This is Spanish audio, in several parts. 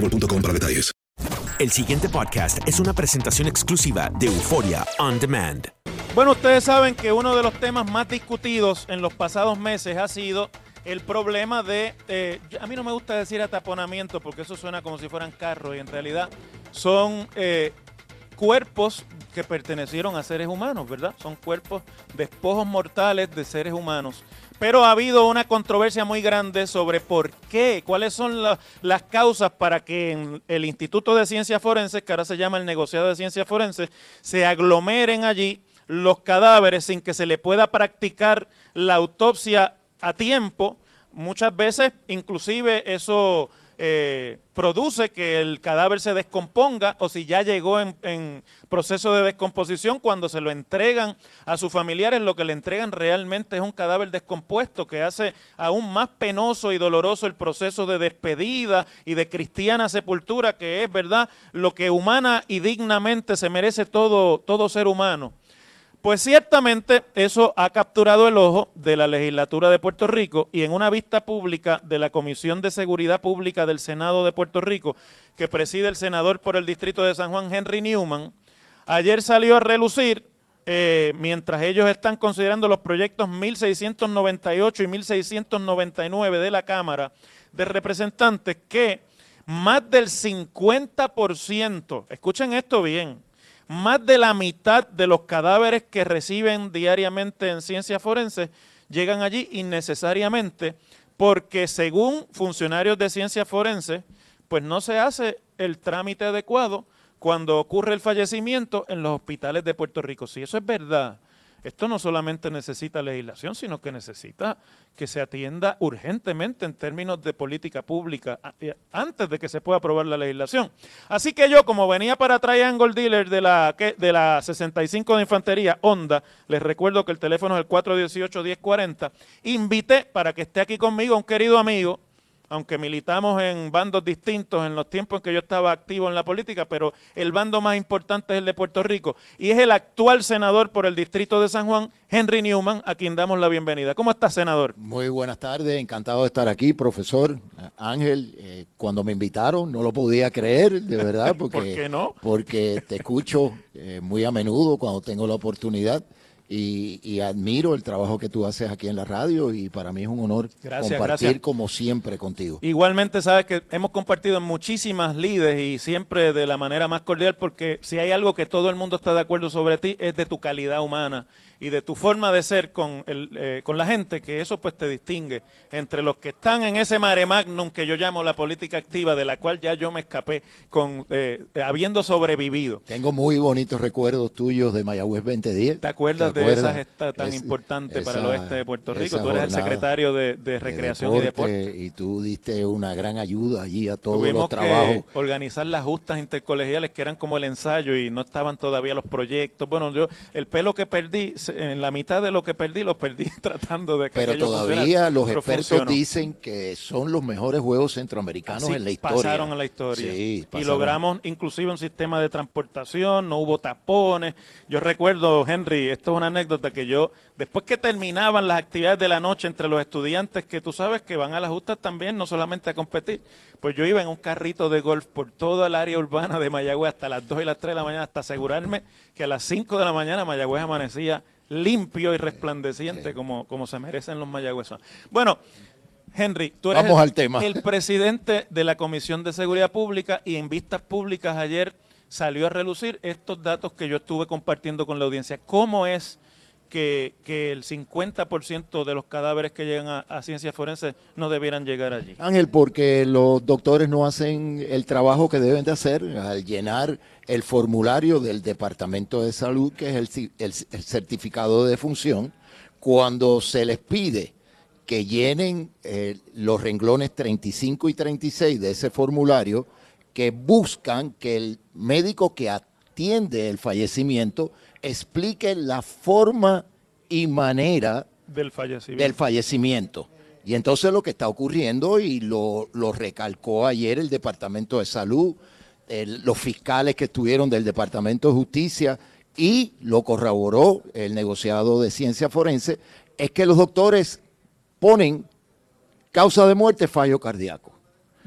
boostmobile.com para detalles. El siguiente podcast es una presentación exclusiva de Euforia On Demand. Bueno, ustedes saben que uno de los temas más discutidos en los pasados meses ha sido el problema de, eh, a mí no me gusta decir ataponamiento porque eso suena como si fueran carros y en realidad son eh, cuerpos que pertenecieron a seres humanos, ¿verdad? Son cuerpos, despojos mortales de seres humanos. Pero ha habido una controversia muy grande sobre por qué, cuáles son la- las causas para que en el Instituto de Ciencias Forenses, que ahora se llama el Negociado de Ciencias Forenses, se aglomeren allí los cadáveres sin que se le pueda practicar la autopsia a tiempo. Muchas veces, inclusive, eso eh, produce que el cadáver se descomponga o si ya llegó en, en proceso de descomposición, cuando se lo entregan a sus familiares, lo que le entregan realmente es un cadáver descompuesto que hace aún más penoso y doloroso el proceso de despedida y de cristiana sepultura, que es, ¿verdad?, lo que humana y dignamente se merece todo, todo ser humano. Pues ciertamente eso ha capturado el ojo de la legislatura de Puerto Rico y en una vista pública de la Comisión de Seguridad Pública del Senado de Puerto Rico, que preside el senador por el distrito de San Juan, Henry Newman, ayer salió a relucir, eh, mientras ellos están considerando los proyectos 1698 y 1699 de la Cámara de Representantes, que más del 50%, escuchen esto bien, más de la mitad de los cadáveres que reciben diariamente en ciencias forenses llegan allí innecesariamente porque según funcionarios de ciencias forenses, pues no se hace el trámite adecuado cuando ocurre el fallecimiento en los hospitales de Puerto Rico. Si eso es verdad, esto no solamente necesita legislación, sino que necesita que se atienda urgentemente en términos de política pública eh, antes de que se pueda aprobar la legislación. Así que yo, como venía para Triangle Dealer de la, de la 65 de Infantería, Honda, les recuerdo que el teléfono es el 418-1040, invité para que esté aquí conmigo un querido amigo, aunque militamos en bandos distintos en los tiempos en que yo estaba activo en la política, pero el bando más importante es el de Puerto Rico y es el actual senador por el distrito de San Juan, Henry Newman, a quien damos la bienvenida. ¿Cómo está, senador? Muy buenas tardes, encantado de estar aquí, profesor Ángel. eh, cuando me invitaron no lo podía creer, de verdad, porque, ¿Por qué no? porque te escucho eh, muy a menudo cuando tengo la oportunidad y, y admiro el trabajo que tú haces aquí en la radio y para mí es un honor Gracias, compartir gracias. como siempre contigo. Igualmente sabes que hemos compartido en muchísimas lides y siempre de la manera más cordial porque si hay algo que todo el mundo está de acuerdo sobre ti es de tu calidad humana y de tu forma de ser con, el, eh, con la gente, que eso pues te distingue entre los que están en ese mare magnum que yo llamo la política activa, de la cual ya yo me escapé con eh, habiendo sobrevivido. Tengo muy bonitos recuerdos tuyos de Mayagüez 2010. ¿Te acuerdas? Esa gesta tan Es- importante para el oeste de Puerto Rico. Tú eres el secretario de, de Recreación y Deporte. Y tú diste una gran ayuda allí a todos Tuvimos los trabajos. que organizar las justas intercolegiales que eran como el ensayo y no estaban todavía los proyectos. Bueno, yo el pelo que perdí, en la mitad de lo que perdí, lo perdí tratando de que Pero todavía los pero expertos funcionó. dicen que son los mejores juegos centroamericanos Así en la historia. Pasaron a la historia. Sí, y logramos inclusive un sistema de transportación, no hubo tapones. Yo recuerdo, Henry, esto es una anécdota que yo, después que terminaban las actividades de la noche entre los estudiantes, que tú sabes que van a las justas también, no solamente a competir, pues yo iba en un carrito de golf por toda el área urbana de Mayagüez hasta las 2 y las 3 de la mañana, hasta asegurarme que a las 5 de la mañana Mayagüez amanecía limpio y resplandeciente como, como se merecen los mayagüezanos. Bueno, Henry, tú eres Vamos el, al tema. el presidente de la Comisión de Seguridad Pública y en vistas públicas ayer salió a relucir estos datos que yo estuve compartiendo con la audiencia. ¿Cómo es que, que el 50% de los cadáveres que llegan a, a ciencia forense no debieran llegar allí? Ángel, porque los doctores no hacen el trabajo que deben de hacer al llenar el formulario del Departamento de Salud, que es el- el certificado de función, cuando se les pide que llenen eh, los renglones 35 y 36 de ese formulario, que buscan que el médico que atiende el fallecimiento explique la forma y manera Del fallecimiento. del fallecimiento. Y entonces lo que está ocurriendo, y lo, lo recalcó ayer el Departamento de Salud, el- los fiscales que estuvieron del Departamento de Justicia, y lo corroboró el negociado de ciencia forense, es que los doctores ponen causa de muerte fallo cardíaco.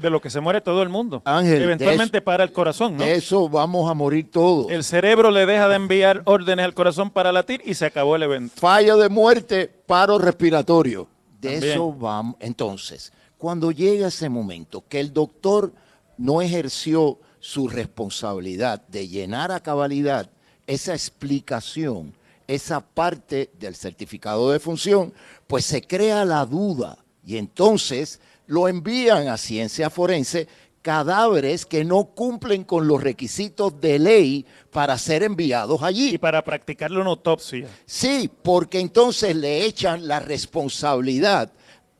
De lo que se muere todo el mundo. Ángel, Eventualmente eso- para el corazón, ¿no? Eso vamos a morir todos. El cerebro le deja de enviar órdenes al corazón para latir y se acabó el evento. Fallo de muerte, paro respiratorio. De También. eso vamos. Entonces, cuando llega ese momento que el doctor no ejerció su responsabilidad de llenar a cabalidad esa explicación, esa parte del certificado de función, pues se crea la duda y entonces lo envían a ciencia forense cadáveres que no cumplen con los requisitos de ley para ser enviados allí. Y para practicarle una autopsia. Sí, porque entonces le echan la responsabilidad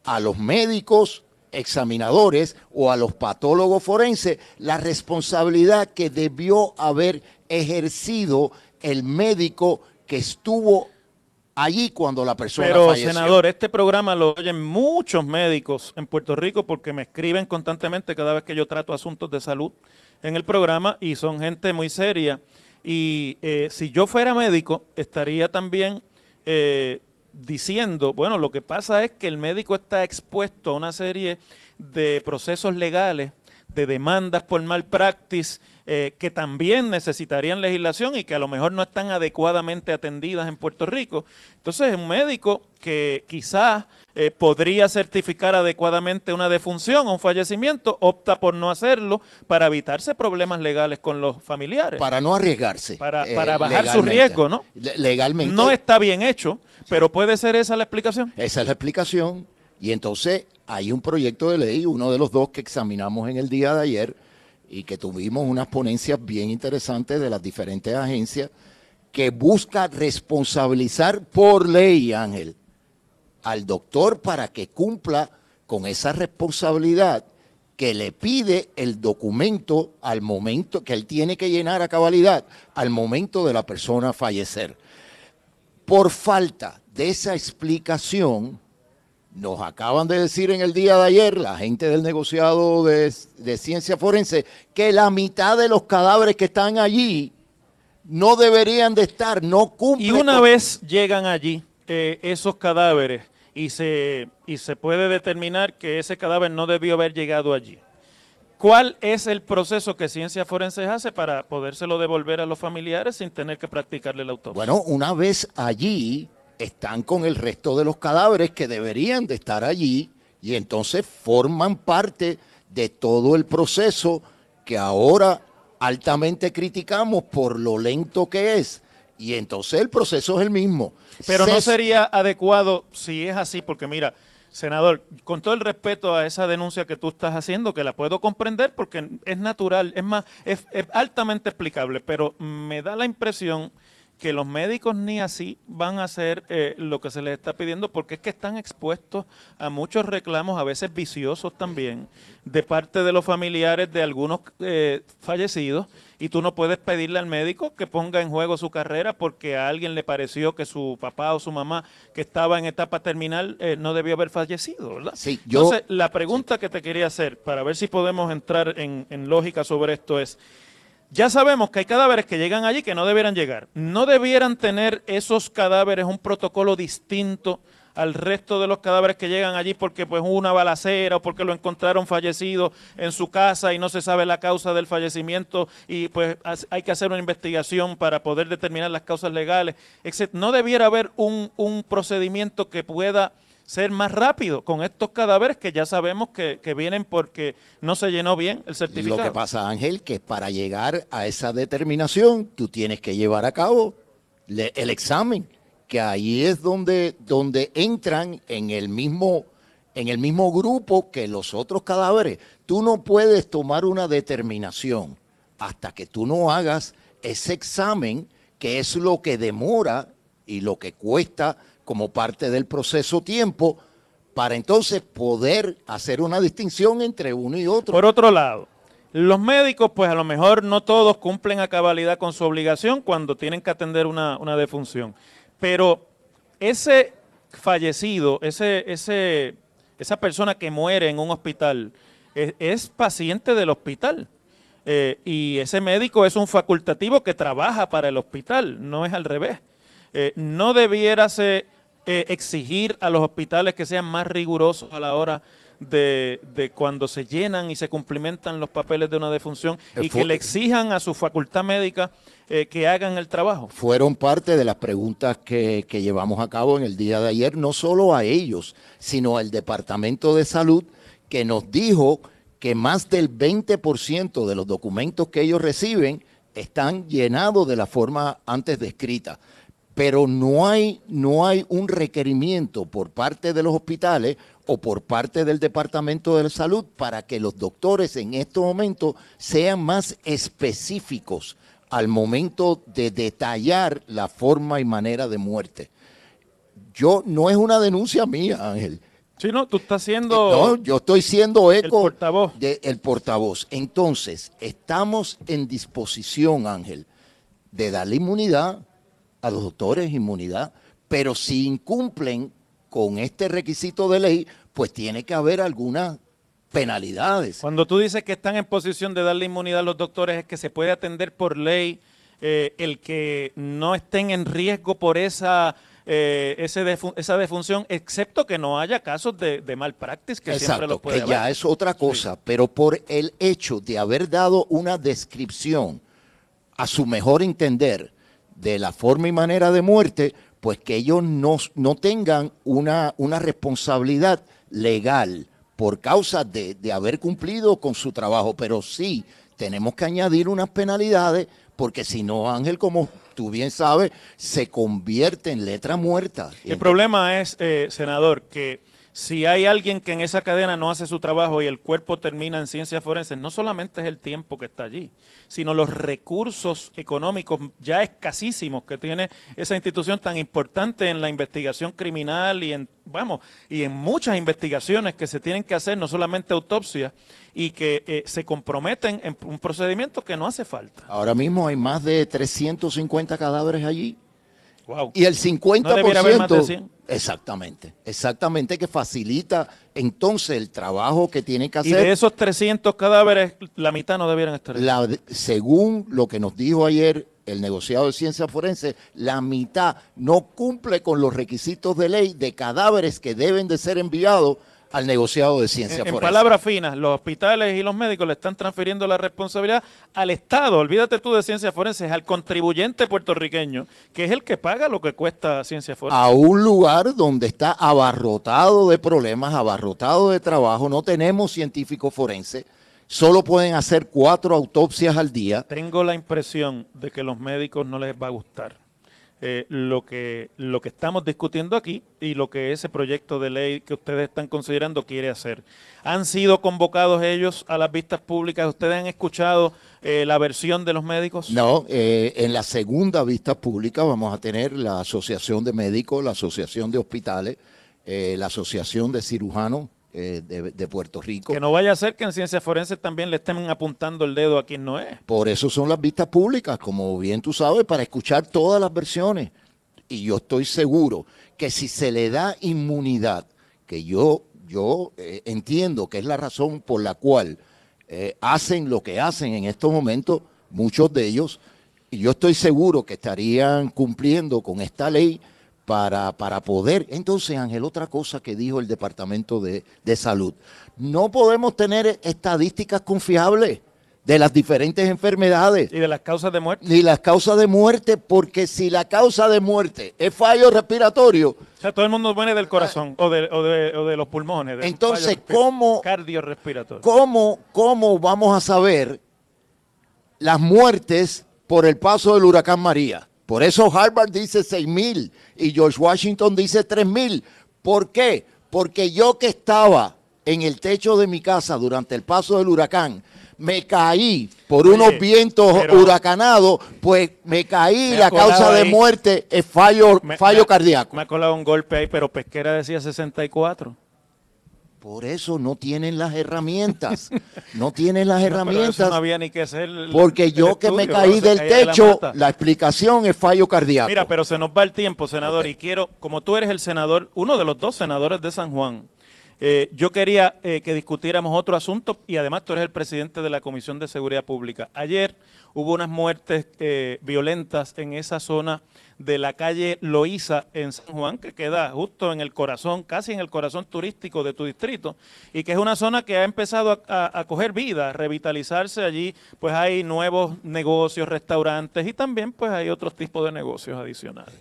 a los médicos examinadores o a los patólogos forenses, la responsabilidad que debió haber ejercido el médico que estuvo allí cuando la persona Pero, falleció. senador, este programa lo oyen muchos médicos en Puerto Rico porque me escriben constantemente cada vez que yo trato asuntos de salud en el programa y son gente muy seria. Y eh, si yo fuera médico, estaría también eh, diciendo, bueno, lo que pasa es que el médico está expuesto a una serie de procesos legales, de demandas por malpractice, eh, que también necesitarían legislación y que a lo mejor no están adecuadamente atendidas en Puerto Rico. Entonces, un médico que quizás eh, podría certificar adecuadamente una defunción o un fallecimiento, opta por no hacerlo para evitarse problemas legales con los familiares. Para no arriesgarse. Para, eh, para bajar su riesgo, ¿no? Le- Legalmente. No está bien hecho, pero puede ser esa la explicación. Esa es la explicación. Y entonces hay un proyecto de ley, uno de los dos que examinamos en el día de ayer y que tuvimos unas ponencias bien interesantes de las diferentes agencias, que busca responsabilizar por ley, Ángel, al doctor para que cumpla con esa responsabilidad que le pide el documento al momento que él tiene que llenar a cabalidad al momento de la persona fallecer. Por falta de esa explicación, nos acaban de decir en el día de ayer, la gente del negociado de, de ciencia forense, que la mitad de los cadáveres que están allí no deberían de estar, no cumplen. Y una vez llegan allí eh, esos cadáveres y se, y se puede determinar que ese cadáver no debió haber llegado allí. ¿Cuál es el proceso que Ciencia Forense hace para podérselo devolver a los familiares sin tener que practicarle la autopsia? Bueno, una vez allí, están con el resto de los cadáveres que deberían de estar allí y entonces forman parte de todo el proceso que ahora altamente criticamos por lo lento que es. Y entonces el proceso es el mismo. Pero no Se- sería adecuado si es así, porque mira, senador, con todo el respeto a esa denuncia que tú estás haciendo, que la puedo comprender porque es natural, es más, es, es altamente explicable, pero me da la impresión que los médicos ni así van a hacer eh, lo que se les está pidiendo porque es que están expuestos a muchos reclamos, a veces viciosos también, de parte de los familiares de algunos eh, fallecidos y tú no puedes pedirle al médico que ponga en juego su carrera porque a alguien le pareció que su papá o su mamá que estaba en etapa terminal eh, no debió haber fallecido, ¿verdad? Sí, yo- Entonces, la pregunta que te quería hacer, para ver si podemos entrar en, en lógica sobre esto, es, ya sabemos que hay cadáveres que llegan allí que no debieran llegar. ¿No debieran tener esos cadáveres un protocolo distinto al resto de los cadáveres que llegan allí porque pues hubo una balacera o porque lo encontraron fallecido en su casa y no se sabe la causa del fallecimiento y pues hay que hacer una investigación para poder determinar las causas legales. ¿No debiera haber un, un procedimiento que pueda ser más rápido con estos cadáveres que ya sabemos que, que vienen porque no se llenó bien el certificado? Lo que pasa, Ángel, que para llegar a esa determinación, tú tienes que llevar a cabo le- el examen, que ahí es donde, donde entran en el mismo en el mismo grupo que los otros cadáveres. Tú no puedes tomar una determinación hasta que tú no hagas ese examen, que es lo que demora y lo que cuesta como parte del proceso tiempo, para entonces poder hacer una distinción entre uno y otro. Por otro lado, los médicos, pues a lo mejor no todos cumplen a cabalidad con su obligación cuando tienen que atender una, una defunción. Pero ese fallecido, ese, ese, esa persona que muere en un hospital, es, paciente del hospital. Eh, y ese médico es un facultativo que trabaja para el hospital, no es al revés. Eh, no debiérase eh, exigir a los hospitales que sean más rigurosos a la hora de, de cuando se llenan y se cumplimentan los papeles de una defunción y que le exijan a su facultad médica eh, que hagan el trabajo. fueron parte de las preguntas que, que llevamos a cabo en el día de ayer, no solo a ellos, sino al Departamento de Salud, que nos dijo que más del 20% de los documentos que ellos reciben están llenados de la forma antes descrita. Pero no hay, no hay un requerimiento por parte de los hospitales o por parte del Departamento de Salud para que los doctores en estos momentos sean más específicos al momento de detallar la forma y manera de muerte. Yo no es una denuncia mía, Ángel. Sí, no, tú estás siendo No, yo estoy siendo eco portavoz. de el portavoz. Entonces, estamos en disposición, Ángel, de darle inmunidad a los doctores, inmunidad, pero si incumplen con este requisito de ley, pues tiene que haber algunas penalidades. Cuando tú dices que están en posición de darle inmunidad a los doctores, es que se puede atender por ley eh, el que no estén en riesgo por esa, eh, ese defu- esa defunción, excepto que no haya casos de, de malpractice, que siempre los puede que ya es otra cosa, pero por el hecho de haber dado una descripción a su mejor entender de la forma y manera de muerte, pues que ellos no, no tengan una, una responsabilidad legal por causa de, de haber cumplido con su trabajo, pero sí tenemos que añadir unas penalidades, porque si no, Ángel, como tú bien sabes, se convierte en letra muerta. El problema es, eh, senador, que si hay alguien que en esa cadena no hace su trabajo y el cuerpo termina en ciencias forenses, no solamente es el tiempo que está allí, sino los recursos económicos ya escasísimos que tiene esa institución tan importante en la investigación criminal y en, vamos, y en muchas investigaciones que se tienen que hacer, no solamente autopsias, y que eh, se comprometen en un procedimiento que no hace falta. Ahora mismo hay más de 350 cadáveres allí. Wow. Y el 50%. ¿No debiera haber más de 100? Exactamente, exactamente, que facilita entonces el trabajo que tiene que Y hacer. de esos 300 cadáveres, la mitad no debieran estar ahí. La- según lo que nos dijo ayer el negociado de ciencias forenses, la mitad no cumple con los requisitos de ley de cadáveres que deben de ser enviados al negociado de ciencias En, en forenses. palabras finas, los hospitales y los médicos le están transfiriendo la responsabilidad al Estado, olvídate tú de ciencias forenses, al contribuyente puertorriqueño, que es el que paga lo que cuesta ciencias forenses. a un lugar donde está abarrotado de problemas, abarrotado de trabajo, no tenemos científicos forenses, solo pueden hacer cuatro autopsias al día. Tengo la impresión de que los médicos no les va a gustar eh, lo, que, lo que estamos discutiendo aquí y lo que ese proyecto de ley que ustedes están considerando quiere hacer. ¿Han sido convocados ellos a las vistas públicas? ¿Ustedes han escuchado eh, la versión de los médicos? No, eh, en la segunda vista pública vamos a tener la Asociación de Médicos, la Asociación de Hospitales, la Asociación de Cirujanos de, de, Puerto Rico. Que no vaya a ser que en ciencias forenses también le estén apuntando el dedo a quien no es. Por eso son las vistas públicas, como bien tú sabes, para escuchar todas las versiones. Y yo estoy seguro que si se le da inmunidad, que yo, yo eh, entiendo que es la razón por la cual eh, hacen lo que hacen en estos momentos, muchos de ellos, y yo estoy seguro que estarían cumpliendo con esta ley para, para poder. Entonces, Ángel, otra cosa que dijo el Departamento de, de Salud, no podemos tener estadísticas confiables de las diferentes enfermedades. Y de las causas de muerte. Ni las causas de muerte, porque si la causa de muerte es fallo respiratorio. O sea, todo el mundo viene del corazón o de, o de, o de los pulmones. entonces, ¿cómo, cardiorrespiratorio. ¿cómo, ¿cómo vamos a saber las muertes por el paso del huracán María? Por eso Harvard dice 6 mil y George Washington dice 3 mil. ¿Por qué? Porque yo que estaba en el techo de mi casa durante el paso del huracán, me caí por unos vientos huracanados, pues me caí, la causa de muerte es fallo, fallo cardíaco. Me ha colado un golpe ahí, pero Pesquera decía 64. Por eso no tienen las herramientas. No tienen las herramientas. no había ni que hacer. porque yo que me caí del techo, la, explicación es fallo cardíaco. Mira, pero se nos va el tiempo, senador, y quiero, como tú eres el senador, uno de los dos senadores de San Juan, eh, yo quería eh, que discutiéramos otro asunto y además tú eres el presidente de la Comisión de Seguridad Pública. Ayer hubo unas muertes eh, violentas en esa zona de la calle Loíza en San Juan, que queda justo en el corazón, casi en el corazón turístico de tu distrito, y que es una zona que ha empezado a, a coger vida, a revitalizarse allí, pues hay nuevos negocios, restaurantes y también pues hay otros tipos de negocios adicionales.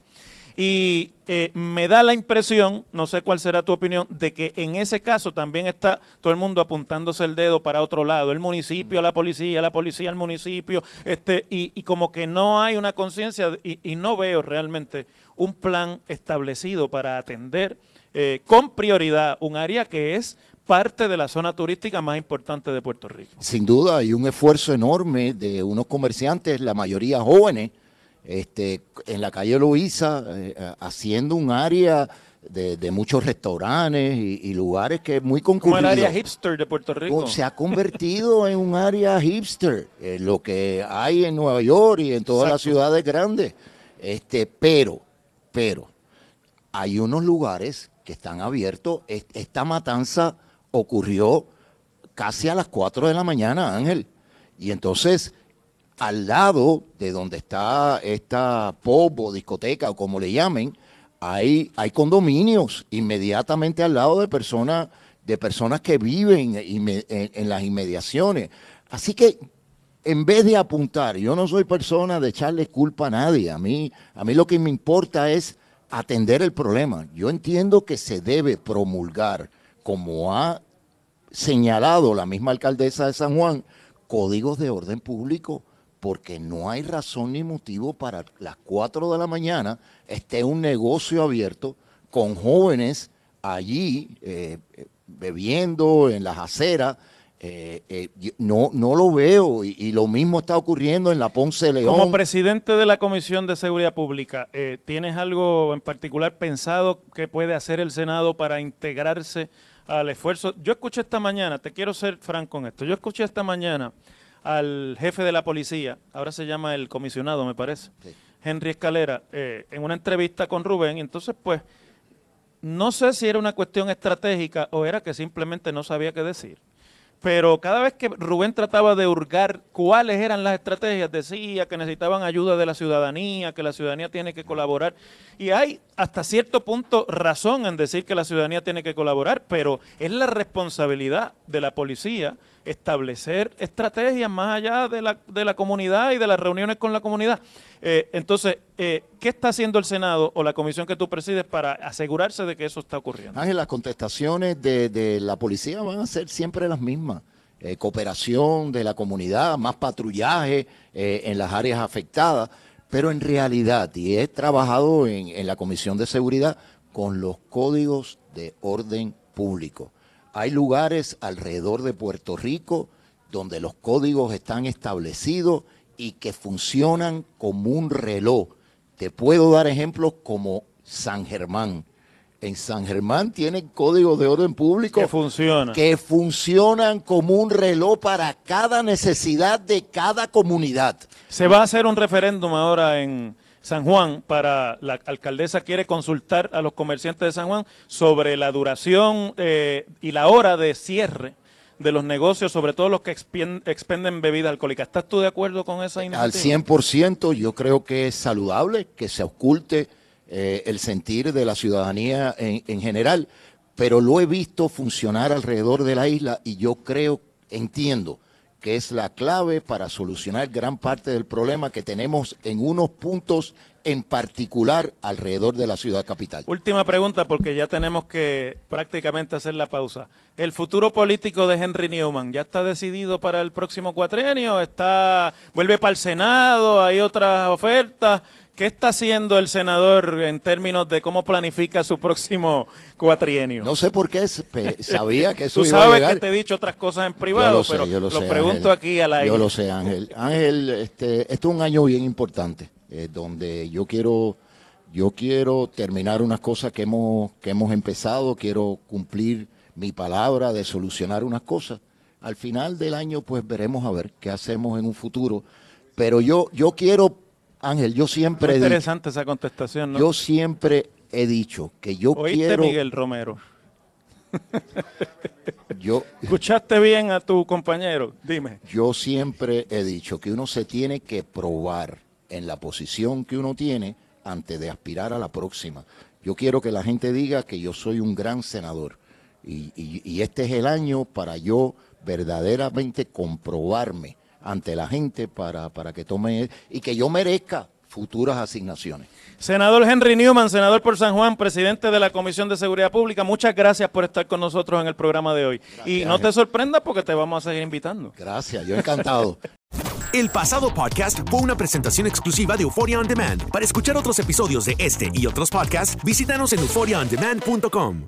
Y eh, me da la impresión, no sé cuál será tu opinión, de que en ese caso también está todo el mundo apuntándose el dedo para otro lado, el municipio, la policía, la policía, el municipio, este, y, como que no hay una conciencia y, no veo realmente un plan establecido para atender eh, con prioridad un área que es parte de la zona turística más importante de Puerto Rico. Sin duda, hay un esfuerzo enorme de unos comerciantes, la mayoría jóvenes, este, en la calle Luisa, eh, haciendo un área de, muchos restaurantes y, lugares que es muy concurrido. Como el área hipster de Puerto Rico. Se ha convertido en un área hipster, eh, lo que hay en Nueva York y en todas las ciudades grandes. Este, pero, pero, hay unos lugares que están abiertos. Esta matanza ocurrió casi a las 4 de la mañana, Ángel. Y entonces al lado de donde está esta pop o discoteca o como le llamen, hay, hay condominios inmediatamente al lado de personas, de personas que viven en, las inmediaciones. Así que en vez de apuntar, yo no soy persona de echarle culpa a nadie. A mí, a mí lo que me importa es atender el problema. Yo entiendo que se debe promulgar, como ha señalado la misma alcaldesa de San Juan, códigos de orden público porque no hay razón ni motivo para las 4 de la mañana esté un negocio abierto con jóvenes allí eh, eh, bebiendo en las aceras. Eh, no, no lo veo y, lo mismo está ocurriendo en la Ponce León. Como presidente de la Comisión de Seguridad Pública, ¿tienes algo en particular pensado que puede hacer el Senado para integrarse al esfuerzo? Yo escuché esta mañana, te quiero ser franco en esto, yo escuché esta mañana al jefe de la policía, ahora se llama el comisionado, me parece, Henry Escalera, eh, en una entrevista con Rubén, entonces pues no sé si era una cuestión estratégica o era que simplemente no sabía qué decir. Pero cada vez que Rubén trataba de hurgar cuáles eran las estrategias, decía que necesitaban ayuda de la ciudadanía, que la ciudadanía tiene que colaborar. Y hay hasta cierto punto razón en decir que la ciudadanía tiene que colaborar, pero es la responsabilidad de la policía establecer estrategias más allá de la, de la comunidad y de las reuniones con la comunidad. Eh, entonces, eh, ¿qué está haciendo el Senado o la comisión que tú presides para asegurarse de que eso está ocurriendo? Ángel, las contestaciones de, la policía van a ser siempre las mismas. Eh, cooperación de la comunidad, más patrullaje en las áreas afectadas, Pero en realidad, y he trabajado en la Comisión de Seguridad con los códigos de orden público. Hay lugares alrededor de Puerto Rico donde los códigos están establecidos y que funcionan como un reloj. Te puedo dar ejemplos como San Germán. En San Germán tienen códigos de orden público Que funciona. que funcionan como un reloj para cada necesidad de cada comunidad. Se va a hacer un referéndum ahora en San Juan para la alcaldesa quiere consultar a los comerciantes de San Juan sobre la duración eh, y la hora de cierre de los negocios, sobre todo los que expenden bebidas alcohólicas. ¿Estás tú de acuerdo con esa Al iniciativa? 100% yo creo que es saludable que se oculte eh, el sentir de la ciudadanía en, en general, pero lo he visto funcionar alrededor de la isla y yo creo, entiendo, que es la clave para solucionar gran parte del problema que tenemos en unos puntos en particular alrededor de la ciudad capital. Última pregunta, porque ya tenemos que prácticamente hacer la pausa. ¿El futuro político de Henry Newman ya está decidido para el próximo cuatrienio? ¿Está, ¿Vuelve para el Senado? ¿Hay otras ofertas? ¿Qué está haciendo el senador en términos de cómo planifica su próximo cuatrienio? No sé por qué sabía que eso Tú iba a sabes llegar. que te he dicho otras cosas en privado, lo sé, pero yo lo, lo, sé, pregunto Ángel. aquí al aire. Yo lo sé, Ángel. Ángel, este, esto es un año bien importante, eh, donde yo quiero, yo quiero terminar unas cosas que hemos, que hemos empezado, quiero cumplir mi palabra de solucionar unas cosas. Al final del año, pues veremos a ver qué hacemos en un futuro. Pero yo, yo quiero, Ángel, yo siempre Muy he dicho, interesante esa contestación, ¿no? yo siempre he dicho que yo ¿Oíste, quiero, Miguel Romero? yo, ¿Escuchaste bien a tu compañero? Dime. Yo siempre he dicho que uno se tiene que probar en la posición que uno tiene antes de aspirar a la próxima. Yo quiero que la gente diga que yo soy un gran senador y, y- y este es el año para yo verdaderamente comprobarme ante la gente para, para que tome y que yo merezca futuras asignaciones. Senador Henry Newman, senador por San Juan, presidente de la Comisión de Seguridad Pública, muchas gracias por estar con nosotros en el programa de hoy. y no te sorprendas porque te vamos a seguir invitando. Gracias, yo encantado. El pasado podcast fue una presentación exclusiva de Euphoria On Demand. Para escuchar otros episodios de este y otros podcasts, visítanos en euphoriaondemand.com.